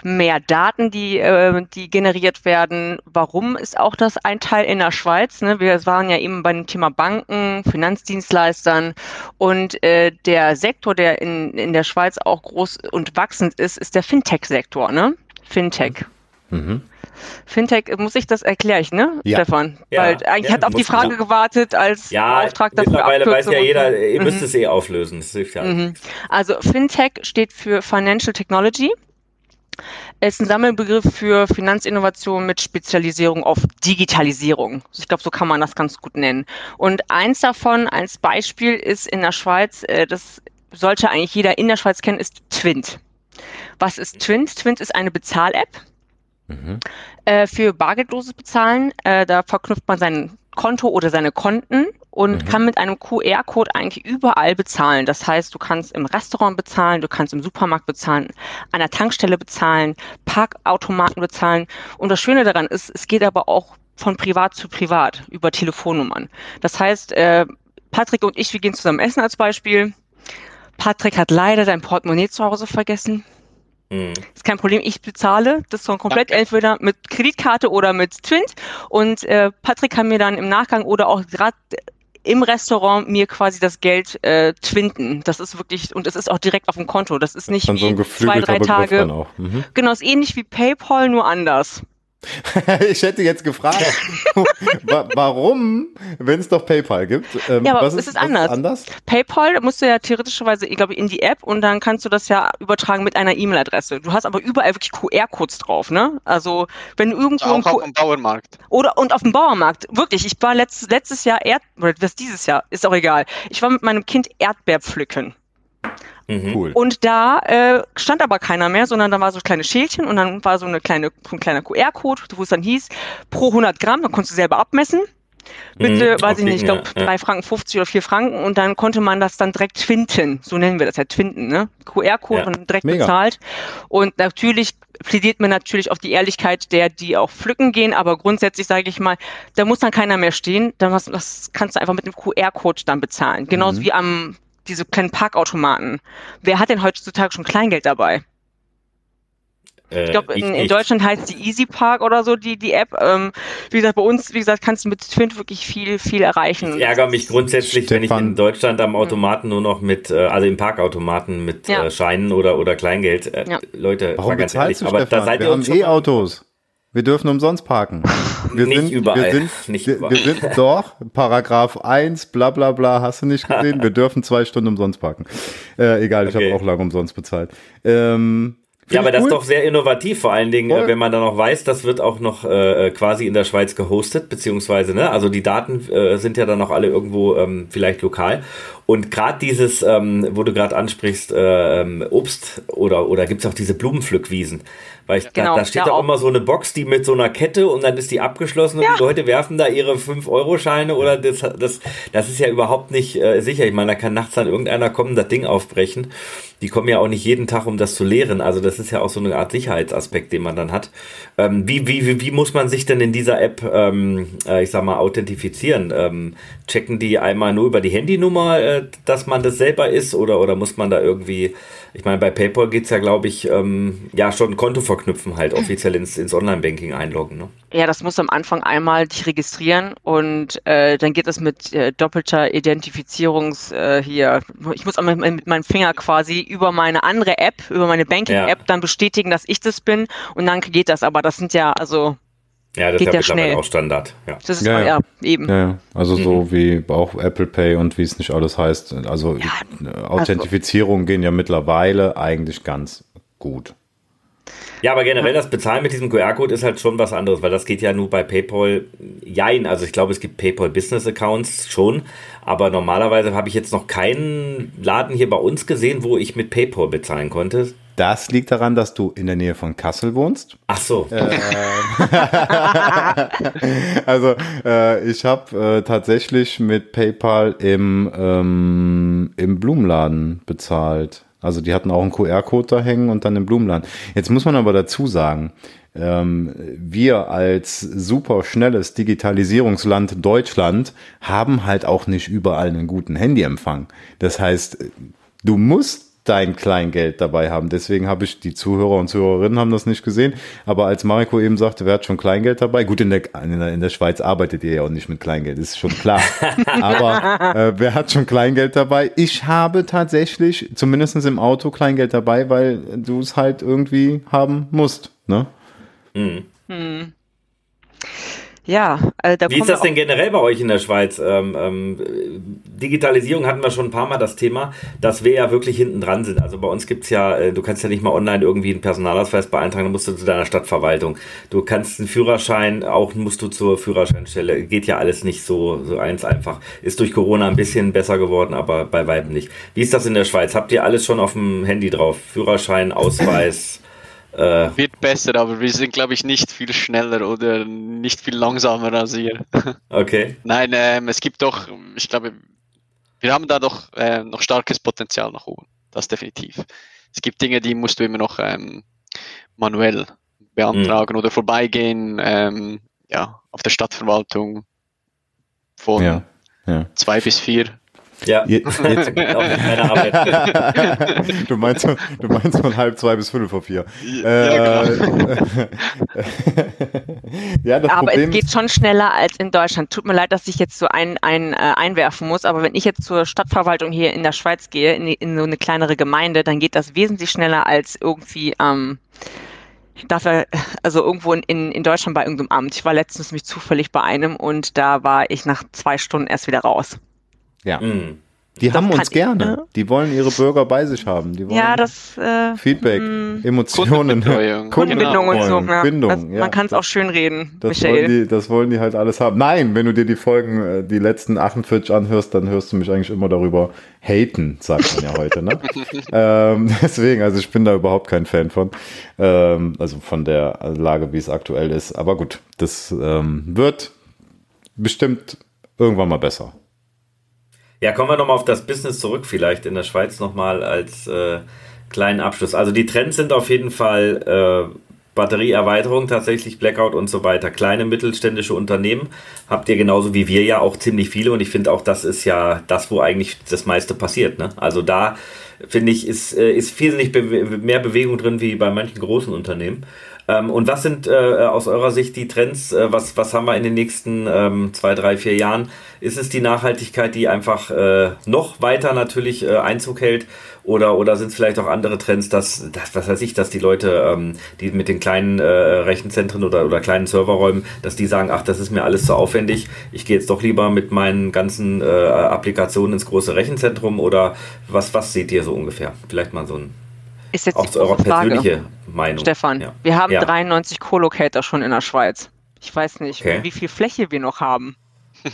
mehr Daten, die, äh, die generiert werden. Warum ist auch das ein Teil in der Schweiz? Ne? Wir waren ja eben beim Thema Banken, Finanzdienstleistern und äh, der Sektor, der in, in der Schweiz auch groß und wachsend ist, ist der Fintech-Sektor, ne? Fintech.
Mhm.
Fintech, muss ich das erkläre ich, ne,
Ja.
Stefan?
Ja,
Weil eigentlich
ja,
hat auf die Frage
ja.
gewartet als
Ja,
Beauftragter für
mittlerweile weiß ja jeder, ihr
Mhm.
müsst es eh auflösen. Das hilft ja.
Mhm. Also Fintech steht für Financial Technology. Ist ein Sammelbegriff für Finanzinnovation mit Spezialisierung auf Digitalisierung. Ich glaube, so kann man das ganz gut nennen. Und eins davon als Beispiel ist in der Schweiz, äh, das sollte eigentlich jeder in der Schweiz kennen, ist Twint. Was ist Twint? Twint ist eine Bezahl-App
Mhm.
äh, für bargeldloses Bezahlen. Äh, da verknüpft man sein Konto oder seine Konten und
Mhm.
kann mit einem QR-Code eigentlich überall bezahlen. Das heißt, du kannst im Restaurant bezahlen, du kannst im Supermarkt bezahlen, an der Tankstelle bezahlen, Parkautomaten bezahlen. Und das Schöne daran ist, es geht aber auch von privat zu privat über Telefonnummern. Das heißt, äh, Patrick und ich, wir gehen zusammen essen als Beispiel. Patrick hat leider sein Portemonnaie zu Hause vergessen.
Mhm.
Ist kein Problem, ich bezahle das dann komplett
Danke.
entweder mit Kreditkarte oder mit Twint und äh, Patrick kann mir dann im Nachgang oder auch gerade im Restaurant mir quasi das Geld äh, twinten. Das ist wirklich und es ist auch direkt auf dem Konto. Das ist nicht
so ein
wie zwei,
geflügelter
drei
Begriff
Tage.
Mhm.
Genau, ist ähnlich wie PayPal, nur anders.
ich hätte jetzt gefragt, wa- warum, wenn es doch PayPal gibt. Ähm,
Ja, aber
was
es ist
was
anders.
anders?
PayPal musst du ja theoretischerweise, ich glaube, in die App und dann kannst du das ja übertragen mit einer E-Mail-Adresse. Du hast aber überall wirklich QR-Codes drauf, ne? Also wenn du irgendwo
Auch auf dem Bauernmarkt.
Oder und auf dem Bauernmarkt. Wirklich, ich war letztes, letztes Jahr Erd oder das dieses Jahr, ist auch egal. Ich war mit meinem Kind Erdbeer pflücken.
Mhm.
Cool.
Und da äh, stand aber keiner mehr, sondern da war so ein kleines Schälchen und dann war so eine kleine, so ein kleiner QR-Code, wo es dann hieß, pro 100 Gramm, dann konntest du selber abmessen. Bitte,
Mhm,
weiß ich nicht, ich glaube
ja, ja.
3 Franken 50 oder 4 Franken und dann konnte man das dann direkt twinten. So nennen wir das ja, twinten, ne? QR-Code
Ja.
und direkt
Mega.
bezahlt. Und natürlich plädiert man natürlich auf die Ehrlichkeit der, die auch pflücken gehen, aber grundsätzlich sage ich mal, da muss dann keiner mehr stehen, dann was, das kannst du einfach mit dem QR-Code dann bezahlen. Genauso
Mhm.
wie am diese kleinen Parkautomaten. Wer hat denn heutzutage schon Kleingeld dabei?
Äh,
Ich glaube, in, in. Deutschland heißt die Easy Park oder so, die, die App. Ähm, wie gesagt, bei uns, wie gesagt, kannst du mit Twint wirklich viel, viel erreichen.
Ich ärgere mich grundsätzlich, wenn ich
Stefan.
in Deutschland am Automaten nur noch mit, äh, also im Parkautomaten mit
Ja.
äh, Scheinen oder, oder Kleingeld.
Ja.
Leute,
Warum
ganz ehrlich,
du,
aber da
Stefan?
seid
Wir
ihr
haben
uns
E-Autos. Wir dürfen umsonst parken. Wir
Nicht
sind,
überall.
Wir sind,
Nicht
wir,
überall.
wir sind doch, Paragraph 1, bla bla bla, hast du nicht gesehen? Wir dürfen zwei Stunden umsonst parken. Äh, egal, ich
Okay.
habe auch lange umsonst bezahlt. Ähm,
Ja, aber
ich
das
cool.
ist doch sehr innovativ, vor allen Dingen,
Voll.
äh, wenn man dann auch weiß, das wird auch noch äh, quasi in der Schweiz gehostet, beziehungsweise, ne, also die Daten äh, sind ja dann auch alle irgendwo ähm, vielleicht lokal. Und gerade dieses, ähm, wo du gerade ansprichst, äh, ähm, Obst oder, oder gibt es auch diese Blumenpflückwiesen. Weil ich, genau, da, da steht da auch immer so eine Box, die mit so einer Kette und dann ist die abgeschlossen und ja. die Leute werfen da ihre 5-Euro-Scheine oder das, das, das ist ja überhaupt nicht äh, sicher. Ich meine, da kann nachts dann irgendeiner kommen, das Ding aufbrechen. Die kommen ja auch nicht jeden Tag, um das zu leeren. Also das ist ja auch so eine Art Sicherheitsaspekt, den man dann hat. Ähm, wie, wie, wie, wie muss man sich denn in dieser App, ähm, äh, ich sag mal, authentifizieren? Ähm, checken die einmal nur über die Handynummer, äh, dass man das selber ist oder, oder muss man da irgendwie ich meine, bei PayPal geht es ja, glaube ich, ähm, ja schon Konto verknüpfen, halt offiziell ins, ins Online-Banking einloggen. Ne?
Ja, das muss am Anfang einmal dich registrieren und äh, dann geht es mit äh, doppelter Identifizierungs äh, hier. Ich muss mit, mit meinem Finger quasi über meine andere App, über meine Banking-App ja. dann bestätigen, dass ich das bin und dann geht das. Aber das sind ja, also
ja, das Geht ist ja, ja schnell. auch Standard. Ja,
das ist ja, ja. eben.
Ja, also mhm. so wie auch Apple Pay und wie es nicht alles heißt. Also Authentifizierungen also. gehen ja mittlerweile eigentlich ganz gut.
Ja, aber generell das Bezahlen mit diesem QR-Code ist halt schon was anderes, weil das geht ja nur bei PayPal. Jein, also ich glaube, es gibt PayPal Business Accounts schon, aber normalerweise habe ich jetzt noch keinen Laden hier bei uns gesehen, wo ich mit PayPal bezahlen konnte.
Das liegt daran, dass du in der Nähe von Kassel wohnst.
Ach so. Äh,
also äh, ich habe äh, tatsächlich mit PayPal im, ähm, im Blumenladen bezahlt. Also die hatten auch einen QR-Code da hängen und dann im Blumenladen. Jetzt muss man aber dazu sagen, ähm, wir als super schnelles Digitalisierungsland Deutschland haben halt auch nicht überall einen guten Handyempfang. Das heißt, du musst dein Kleingeld dabei haben. Deswegen habe ich, die Zuhörer und Zuhörerinnen haben das nicht gesehen, aber als Mariko eben sagte, wer hat schon Kleingeld dabei? Gut, in der, in der, Schweiz arbeitet ihr ja auch nicht mit Kleingeld, ist schon klar. aber äh, wer hat schon Kleingeld dabei? Ich habe tatsächlich, zumindest im Auto, Kleingeld dabei, weil du es halt irgendwie haben musst. Ne? Mhm. Hm.
Ja,
also da Wie ist das denn generell bei euch in der Schweiz? Ähm, ähm, Digitalisierung hatten wir schon ein paar Mal das Thema, dass wir ja wirklich hinten dran sind. Also bei uns gibt es ja, äh, du kannst ja nicht mal online irgendwie einen Personalausweis beantragen, dann musst du zu deiner Stadtverwaltung. Du kannst einen Führerschein, auch musst du zur Führerscheinstelle. Geht ja alles nicht so, so eins einfach. Ist durch Corona ein bisschen besser geworden, aber bei weitem nicht. Wie ist das in der Schweiz? Habt ihr alles schon auf dem Handy drauf? Führerschein, Ausweis?
Äh, Wird besser, aber wir sind, glaube ich, nicht viel schneller oder nicht viel langsamer als ihr.
Okay.
Nein, ähm, es gibt doch, ich glaube, wir haben da doch äh, noch starkes Potenzial nach oben. Das definitiv. Es gibt Dinge, die musst du immer noch ähm, manuell beantragen mhm. oder vorbeigehen, ähm, ja, auf der Stadtverwaltung von ja, ja. zwei bis vier
ja, jetzt, jetzt
meine Arbeit. du, meinst, du meinst von halb zwei bis fünf vor vier. Ja,
äh, genau. ja, das aber Problem es geht schon schneller als in Deutschland. Tut mir leid, dass ich jetzt so ein, ein, äh, einwerfen muss, aber wenn ich jetzt zur Stadtverwaltung hier in der Schweiz gehe, in, in so eine kleinere Gemeinde, dann geht das wesentlich schneller als irgendwie ähm, dafür, also irgendwo in, in Deutschland bei irgendeinem Amt. Ich war letztens mich zufällig bei einem und da war ich nach zwei Stunden erst wieder raus.
Ja. Mhm. Die das haben uns gerne. Ich, ne? Die wollen ihre Bürger bei sich haben. Die wollen
ja, das, äh,
Feedback, mh. Emotionen,
Kundenbindung und so. Ja. Bindung, das, ja. Man kann es auch schön reden,
das Michael. Wollen die, das wollen die halt alles haben. Nein, wenn du dir die Folgen, äh, die letzten 48 anhörst, dann hörst du mich eigentlich immer darüber haten, sagt man ja heute. Ne? ähm, deswegen, also ich bin da überhaupt kein Fan von. Ähm, also von der Lage, wie es aktuell ist. Aber gut, das ähm, wird bestimmt irgendwann mal besser.
Ja, kommen wir nochmal auf das Business zurück, vielleicht in der Schweiz nochmal als äh, kleinen Abschluss. Also die Trends sind auf jeden Fall äh, Batterieerweiterung, tatsächlich Blackout und so weiter. Kleine mittelständische Unternehmen habt ihr genauso wie wir ja auch ziemlich viele und ich finde auch, das ist ja das, wo eigentlich das meiste passiert. Ne? Also da finde ich, ist, äh, ist wesentlich mehr Bewegung drin wie bei manchen großen Unternehmen. Ähm, und was sind äh, aus eurer Sicht die Trends? Äh, was, was haben wir in den nächsten ähm, zwei, drei, vier Jahren? Ist es die Nachhaltigkeit, die einfach äh, noch weiter natürlich äh, Einzug hält? Oder, oder sind es vielleicht auch andere Trends, dass, dass, was weiß ich, dass die Leute, ähm, die mit den kleinen äh, Rechenzentren oder, oder kleinen Serverräumen, dass die sagen, ach, das ist mir alles zu aufwendig, ich gehe jetzt doch lieber mit meinen ganzen äh, Applikationen ins große Rechenzentrum oder was, was seht ihr so ungefähr? Vielleicht mal so ein
ist jetzt
auch eure persönliche Meinung.
Stefan, ja. wir haben ja. 93 Co-Locator schon in der Schweiz. Ich weiß nicht, okay. wie viel Fläche wir noch haben.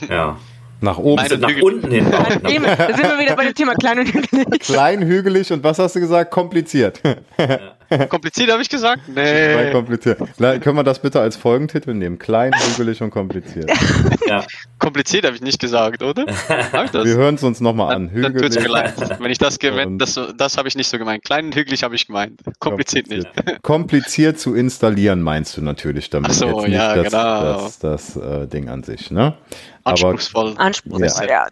Ja.
Nach oben.
Also nach unten hin.
Da sind wir wieder bei dem Thema klein und hügelig.
Klein, hügelig und was hast du gesagt? Kompliziert.
Kompliziert habe ich gesagt? Nee.
kompliziert. La- Können wir das bitte als Folgentitel nehmen? Klein, hügelig und kompliziert.
Ja.
Kompliziert habe ich nicht gesagt, oder? Das?
Wir hören es uns nochmal an.
Dann, dann tut's mir
Hügelig.
leid. Wenn ich das gemeint,
Und-
das, das habe ich nicht so gemeint. Klein und hügelig habe ich gemeint. Kompliziert nicht.
Kompliziert zu installieren, meinst du natürlich damit.
Ach so,
Jetzt nicht
ja,
das,
genau.
das, das, äh, Ding an sich, ne? Aber
Anspruchsvoll.
Anspruchsvoll, ja.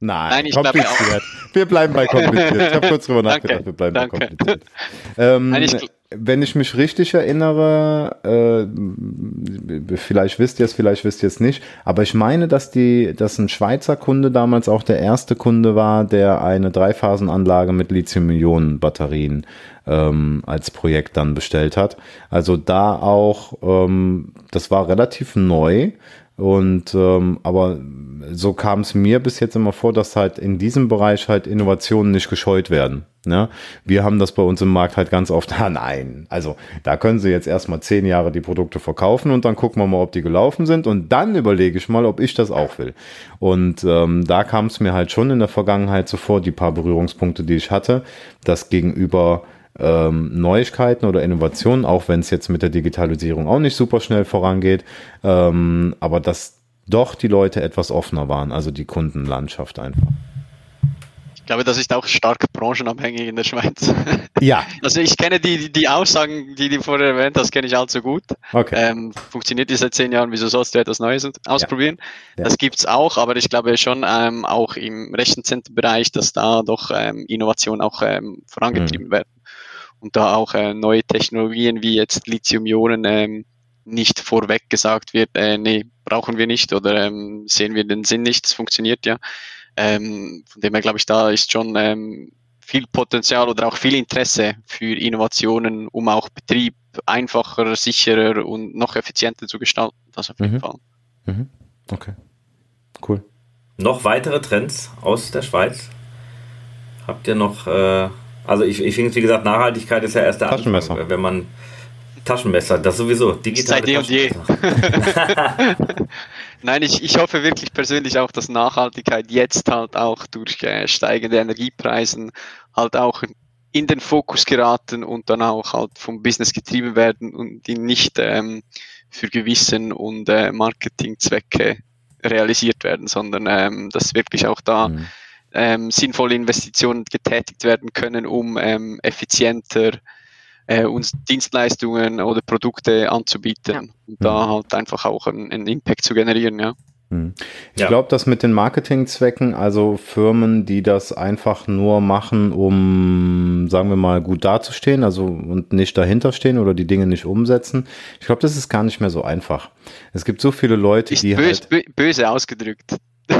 Nein,
Nein, ich
kompliziert. Wir bleiben bei kompliziert. Ich habe kurz drüber nachgedacht, wir bleiben
danke.
bei kompliziert. Ähm,
Nein, ich-
wenn ich mich richtig erinnere, äh, vielleicht wisst ihr es, vielleicht wisst ihr es nicht, aber ich meine, dass die, dass ein Schweizer Kunde damals auch der erste Kunde war, der eine Dreiphasenanlage mit Lithium-Ionen-Batterien ähm, als Projekt dann bestellt hat. Also da auch, ähm, das war relativ neu. Und ähm, aber so kam es mir bis jetzt immer vor, dass halt in diesem Bereich halt Innovationen nicht gescheut werden. Ne? Wir haben das bei uns im Markt halt ganz oft, ah nein, also da können sie jetzt erstmal zehn Jahre die Produkte verkaufen und dann gucken wir mal, ob die gelaufen sind und dann überlege ich mal, ob ich das auch will. Und ähm, da kam es mir halt schon in der Vergangenheit so vor, die paar Berührungspunkte, die ich hatte, dass gegenüber ähm, Neuigkeiten oder Innovationen, auch wenn es jetzt mit der Digitalisierung auch nicht super schnell vorangeht, ähm, aber dass doch die Leute etwas offener waren, also die Kundenlandschaft einfach.
Ich glaube, das ist auch stark branchenabhängig in der Schweiz.
Ja,
Also ich kenne die, die- Aussagen, die du vorher erwähnt hast, kenne ich allzu gut.
okay.
Ähm, funktioniert die seit zehn Jahren, wieso sollst du etwas Neues ausprobieren?
Ja.
Das gibt's auch, aber ich glaube schon ähm, auch im Rechenzentrumbereich, dass da doch ähm, Innovationen auch ähm, vorangetrieben
Mhm.
werden. Und da auch äh, neue Technologien wie jetzt Lithium-Ionen ähm, nicht vorweg gesagt wird, äh, nee, brauchen wir nicht oder ähm, sehen wir den Sinn nicht, es funktioniert ja. Ähm, von dem her glaube ich, da ist schon ähm, viel Potenzial oder auch viel Interesse für Innovationen, um auch Betrieb einfacher, sicherer und noch effizienter zu gestalten. Das auf jeden
Mhm.
Fall.
Mhm. Okay. Cool.
Noch weitere Trends aus der Schweiz? Habt ihr noch, äh, also ich, ich finde, wie gesagt, Nachhaltigkeit ist ja erst der
Taschenmesser.
Anfang, wenn man Taschenmesser, das sowieso, digitale
Seit eh und je. Nein, ich, ich hoffe wirklich persönlich auch, dass Nachhaltigkeit jetzt halt auch durch äh, steigende Energiepreisen halt auch in den Fokus geraten und dann auch halt vom Business getrieben werden und die nicht ähm, für Gewissen und äh, Marketingzwecke realisiert werden, sondern ähm, dass wirklich auch da
Mhm.
Ähm, sinnvolle Investitionen getätigt werden können, um ähm, effizienter äh, uns Dienstleistungen oder Produkte anzubieten
Ja.
und da halt einfach auch einen, einen Impact zu generieren, ja.
Hm. Ich
Ja.
glaube, dass mit den Marketingzwecken, also Firmen, die das einfach nur machen, um, sagen wir mal, gut dazustehen, also und nicht dahinter stehen oder die Dinge nicht umsetzen, ich glaube, das ist gar nicht mehr so einfach. Es gibt so viele Leute,
Ist
die
bös,
halt.
bö böse ausgedrückt.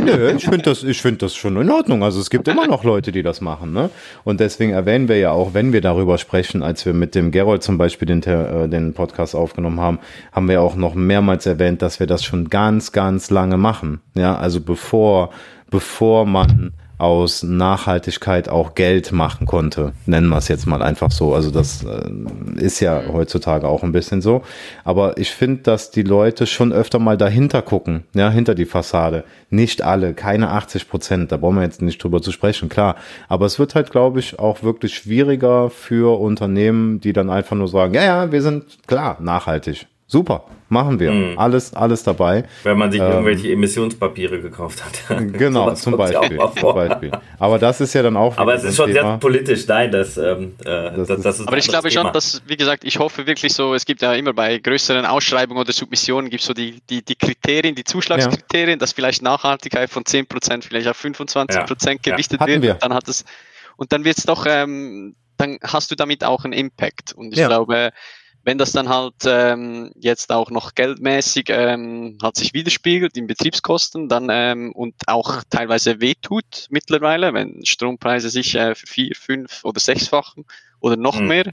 Nö, ich finde das, ich find das schon in Ordnung. Also es gibt immer noch Leute, die das machen. Ne? Und deswegen erwähnen wir ja auch, wenn wir darüber sprechen, als wir mit dem Gerold zum Beispiel den, äh, den Podcast aufgenommen haben, haben wir auch noch mehrmals erwähnt, dass wir das schon ganz, ganz lange machen. Ja, also bevor, bevor man aus Nachhaltigkeit auch Geld machen konnte, nennen wir es jetzt mal einfach so. Also das äh, ist ja heutzutage auch ein bisschen so. Aber ich finde, dass die Leute schon öfter mal dahinter gucken, ja, hinter die Fassade. Nicht alle, keine 80 Prozent, da brauchen wir jetzt nicht drüber zu sprechen, klar. Aber es wird halt, glaube ich, auch wirklich schwieriger für Unternehmen, die dann einfach nur sagen, ja, ja, wir sind klar nachhaltig. Super, machen wir.
Mhm.
Alles, alles dabei.
Wenn man sich
Ähm,
irgendwelche Emissionspapiere gekauft hat.
Genau, zum
ja
Beispiel, zum. Beispiel. Aber das ist ja dann auch.
Aber es ist schon sehr
Thema.
politisch, nein, das, ähm, äh,
Das
das,
ist-
das ist
Aber ich glaube
anderes
schon,
Thema.
dass, wie gesagt, ich hoffe wirklich so, es gibt ja immer bei größeren Ausschreibungen oder Submissionen gibt es so die, die, die Kriterien, die Zuschlagskriterien, dass vielleicht Nachhaltigkeit von 10% vielleicht auf 25%
Ja,
gewichtet
hatten
wird.
wir.
Dann hat es, und dann wird es doch, ähm, dann hast du damit auch einen Impact. Und ich
Ja.
glaube, wenn das dann halt ähm, jetzt auch noch geldmäßig ähm, hat sich widerspiegelt in Betriebskosten, dann ähm, und auch teilweise wehtut mittlerweile, wenn Strompreise sich äh, für vier, fünf oder sechsfachen oder noch
Mhm.
mehr,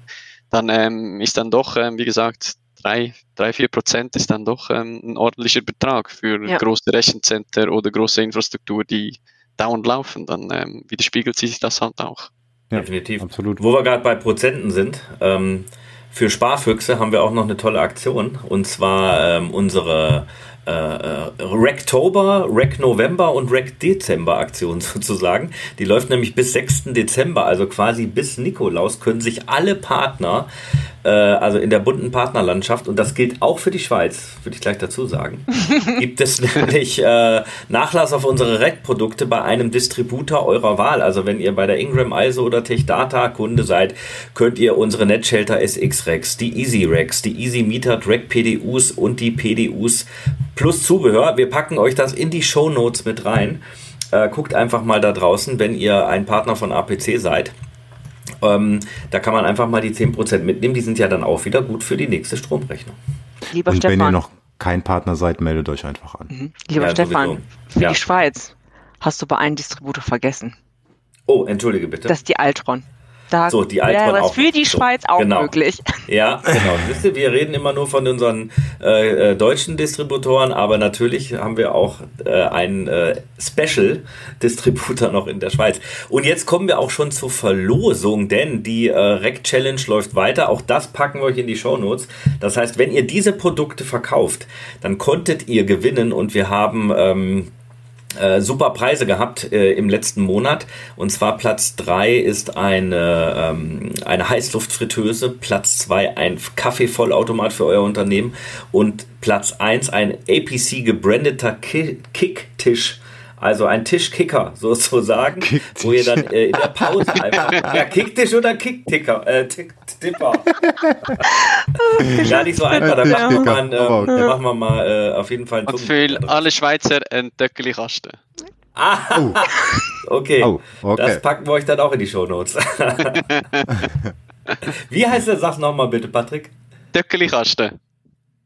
dann ähm, ist dann doch, ähm, wie gesagt, drei, drei, vier Prozent ist dann doch ähm, ein ordentlicher Betrag für
Ja.
große Rechencenter oder große Infrastruktur, die dauernd laufen. Dann ähm, widerspiegelt sich das halt auch.
Ja,
Definitiv.
Absolut.
Wo wir gerade bei Prozenten sind, ähm, für Sparfüchse haben wir auch noch eine tolle Aktion. Und zwar ähm, unsere äh, äh, Racktober, Rack November und Rack Dezember Aktion sozusagen. Die läuft nämlich bis 6. Dezember, also quasi bis Nikolaus können sich alle Partner, also in der bunten Partnerlandschaft, und das gilt auch für die Schweiz, würde ich gleich dazu sagen, gibt es nämlich äh, Nachlass auf unsere Rack-Produkte bei einem Distributor eurer Wahl. Also wenn ihr bei der Ingram ISO oder TechData Kunde seid, könnt ihr unsere NetShelter SX Racks, die Easy Racks, die Easy Metered Rack PDUs und die PDUs plus Zubehör. Wir packen euch das in die Show Notes mit rein. Äh, guckt einfach mal da draußen, wenn ihr ein Partner von APC seid. Ähm, da kann man einfach mal die 10% mitnehmen. Die sind ja dann auch wieder gut für die nächste Stromrechnung.
Lieber Und Stefan. wenn ihr noch kein Partner seid, meldet euch einfach an. Mhm.
Lieber ja, Stefan, sowieso. für ja. die Schweiz hast du bei einem Distributor vergessen.
Oh, entschuldige bitte.
Das ist die Altron.
Da so, die wäre
auch. für die so, Schweiz auch
genau.
möglich.
Ja, genau. Wisst ihr, wir reden immer nur von unseren äh, äh, deutschen Distributoren, aber natürlich haben wir auch äh, einen äh, Special-Distributor noch in der Schweiz. Und jetzt kommen wir auch schon zur Verlosung, denn die äh, Rec Challenge läuft weiter. Auch das packen wir euch in die Show Notes. Das heißt, wenn ihr diese Produkte verkauft, dann konntet ihr gewinnen und wir haben ähm, äh, super Preise gehabt äh, im letzten Monat. Und zwar Platz 3 ist eine, ähm, eine Heißluftfritteuse, Platz 2 ein Kaffeevollautomat für euer Unternehmen und Platz 1 ein APC gebrandeter Kicktisch also ein Tischkicker sozusagen, Kicktisch. wo ihr dann äh, in der Pause einfach. ja, Kicktisch oder Kickticker? Äh, Tick, Tipper. Gar nicht so einfach. Da machen wir mal, äh, okay. machen wir mal äh, auf jeden Fall einen
Und für alle Schweizer ein Döckeli-Kasten.
Ah, oh. okay. Oh, okay. Das packen wir euch dann auch in die Shownotes. Wie heißt der Sach nochmal bitte, Patrick?
Döckeli-Kasten.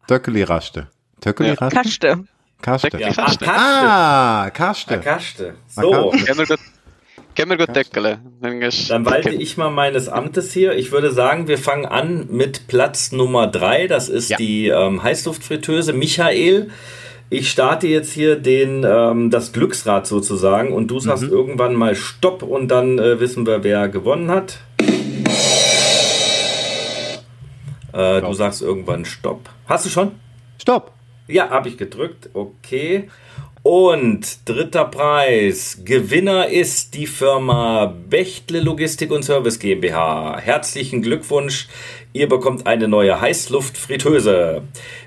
Döckeli-Raste.
Döckeli-Raste? Kaste.
Kaste.
Ja.
Ah, Kaste.
Ah, Kaste. So.
Können wir gut deckeln.
Dann walte ich mal meines Amtes hier. Ich würde sagen, wir fangen an mit Platz Nummer 3. Das ist ja. die ähm, Heißluftfritteuse Michael. Ich starte jetzt hier den, ähm, das Glücksrad sozusagen und du sagst mhm. irgendwann mal Stopp und dann äh, wissen wir, wer gewonnen hat. Äh, du sagst irgendwann Stopp. Hast du schon?
Stopp.
Ja, habe ich gedrückt. Okay. Und dritter Preis. Gewinner ist die Firma Bechtle Logistik und Service GmbH. Herzlichen Glückwunsch. Ihr bekommt eine neue Heißluftfritteuse.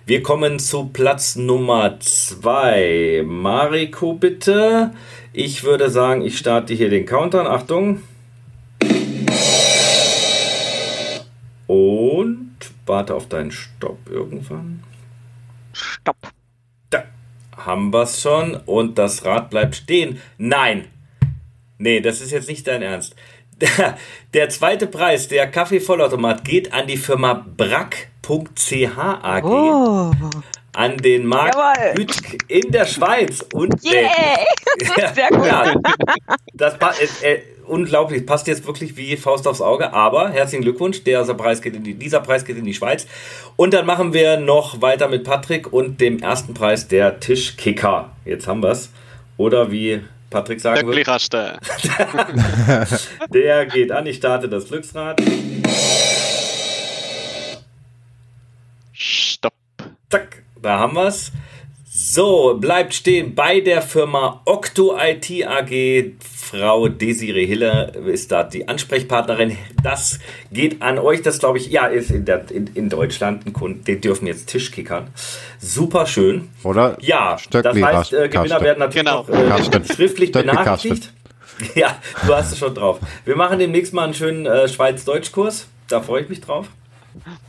Wir kommen zu Platz Nummer zwei. Mariko, bitte. Ich würde sagen, ich starte hier den Countdown. Achtung. Und warte auf deinen Stopp irgendwann.
Stopp.
Da haben wir es schon und das Rad bleibt stehen. Nein. Nee, das ist jetzt nicht dein Ernst. Der, der zweite Preis, der Kaffeevollautomat, geht an die Firma brack.ch AG. Oh. An den Markt Lütsch in der Schweiz. Und
yeah.
Sehr gut. Ja, das, äh, äh, unglaublich, passt jetzt wirklich wie Faust aufs Auge, aber herzlichen Glückwunsch, dieser Preis geht in die, dieser Preis geht in die Schweiz. Und dann machen wir noch weiter mit Patrick und dem ersten Preis, der Tischkicker. Jetzt haben wir es. Oder wie Patrick sagen
würde.
der geht an, ich starte das Glücksrad.
Stopp.
Zack, da haben wir es. So, bleibt stehen bei der Firma Octo IT AG. Frau Desiree Hiller ist da die Ansprechpartnerin. Das geht an euch. Das glaube ich, ja, ist in, der, in, in Deutschland ein Kunden. Den dürfen jetzt Tischkickern. Super schön.
Oder?
Ja, Stöckli das heißt, äh, Gewinner werden natürlich genau. noch äh, schriftlich benachrichtigt. Ja, du hast es schon drauf. Wir machen demnächst mal einen schönen äh, Schweiz-Deutsch-Kurs. Da freue ich mich drauf.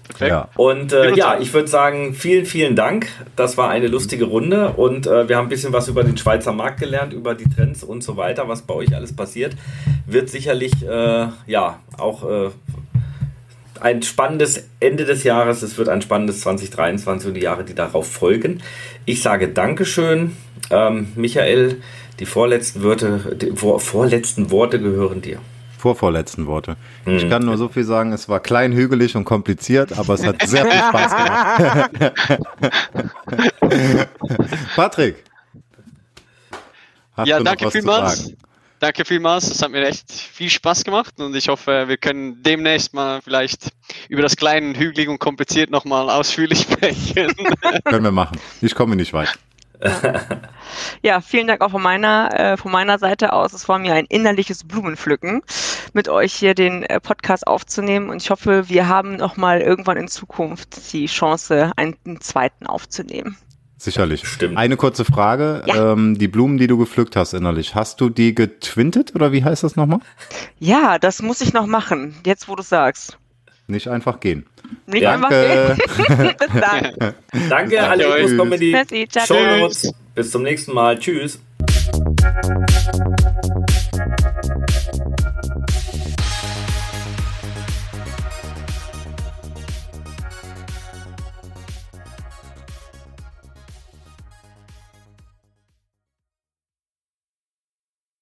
Perfekt. Ja. Und äh, ja, ich würde sagen, vielen, vielen Dank. Das war eine lustige Runde und äh, wir haben ein bisschen was über den Schweizer Markt gelernt, über die Trends und so weiter, was bei euch alles passiert. Wird sicherlich äh, ja auch äh, ein spannendes Ende des Jahres. Es wird ein spannendes 2023 und die Jahre, die darauf folgen. Ich sage Dankeschön, ähm, Michael. Die vorletzten, Wörter, die vor, vorletzten Worte gehören dir
vorvorletzten Worte. Mhm. Ich kann nur so viel sagen, es war klein, hügelig und kompliziert, aber es hat sehr viel Spaß gemacht. Patrick.
ja, danke vielmals. danke vielmals. Es hat mir echt viel Spaß gemacht und ich hoffe, wir können demnächst mal vielleicht über das kleine, hügelig und kompliziert nochmal ausführlich sprechen.
Können wir machen. Ich komme nicht weit.
Ja, vielen Dank auch von meiner, äh, von meiner Seite aus. Es war mir ein innerliches Blumenpflücken, mit euch hier den äh, Podcast aufzunehmen. Und ich hoffe, wir haben noch mal irgendwann in Zukunft die Chance, einen, einen zweiten aufzunehmen.
Sicherlich.
Stimmt.
Eine kurze Frage.
Ja.
Ähm, die Blumen, die du gepflückt hast innerlich, hast du die getwintet oder wie heißt das nochmal?
Ja, das muss ich noch machen, jetzt wo du sagst.
Nicht einfach gehen.
Nicht
Danke.
Bis dann.
Danke, alle in die
Merci, ciao,
Show
ciao.
Notes. Bis zum nächsten Mal. Tschüss.